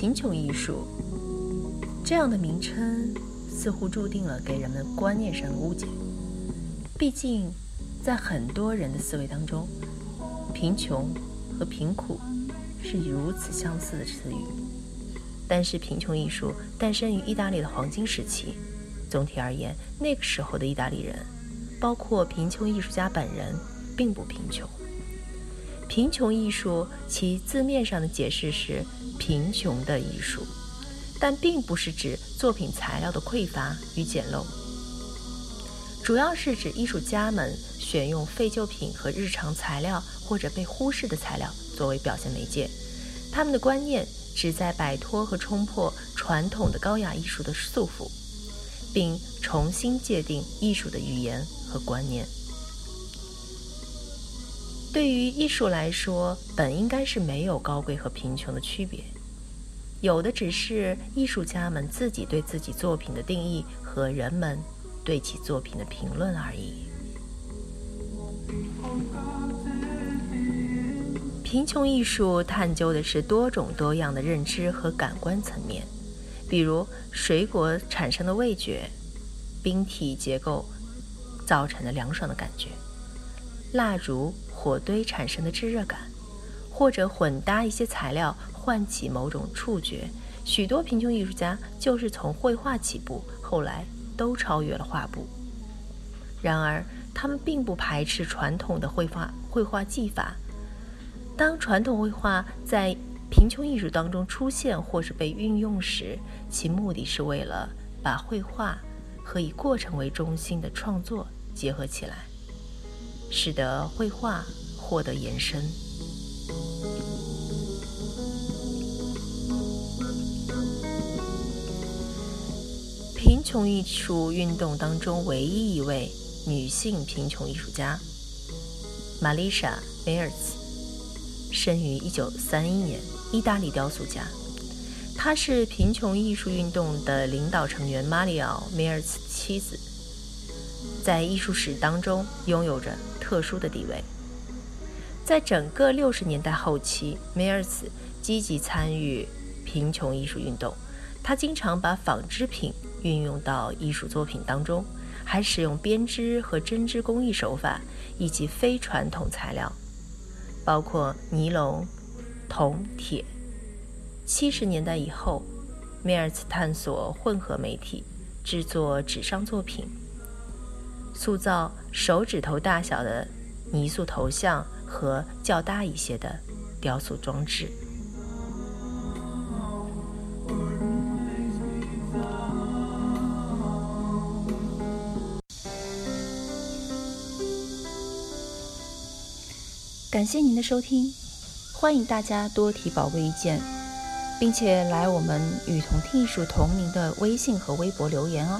贫穷艺术这样的名称，似乎注定了给人们观念上的误解。毕竟，在很多人的思维当中，贫穷和贫苦是如此相似的词语。但是，贫穷艺术诞生于意大利的黄金时期。总体而言，那个时候的意大利人，包括贫穷艺术家本人，并不贫穷。贫穷艺术，其字面上的解释是贫穷的艺术，但并不是指作品材料的匮乏与简陋，主要是指艺术家们选用废旧品和日常材料或者被忽视的材料作为表现媒介。他们的观念旨在摆脱和冲破传统的高雅艺术的束缚，并重新界定艺术的语言和观念。对于艺术来说，本应该是没有高贵和贫穷的区别，有的只是艺术家们自己对自己作品的定义和人们对其作品的评论而已。贫穷艺术探究的是多种多样的认知和感官层面，比如水果产生的味觉、冰体结构造成的凉爽的感觉、蜡烛。火堆产生的炙热感，或者混搭一些材料唤起某种触觉。许多贫穷艺术家就是从绘画起步，后来都超越了画布。然而，他们并不排斥传统的绘画绘画技法。当传统绘画在贫穷艺术当中出现或是被运用时，其目的是为了把绘画和以过程为中心的创作结合起来。使得绘画获得延伸。贫穷艺术运动当中唯一一位女性贫穷艺术家玛丽莎·梅尔茨，生于一九三一年，意大利雕塑家。她是贫穷艺术运动的领导成员马里奥·梅尔茨妻子，在艺术史当中拥有着。特殊的地位，在整个六十年代后期，梅尔茨积极参与贫穷艺术运动。他经常把纺织品运用到艺术作品当中，还使用编织和针织工艺手法以及非传统材料，包括尼龙、铜、铁。七十年代以后，梅尔茨探索混合媒体，制作纸上作品。塑造手指头大小的泥塑头像和较大一些的雕塑装置。感谢您的收听，欢迎大家多提宝贵意见，并且来我们与同听艺术同名的微信和微博留言哦。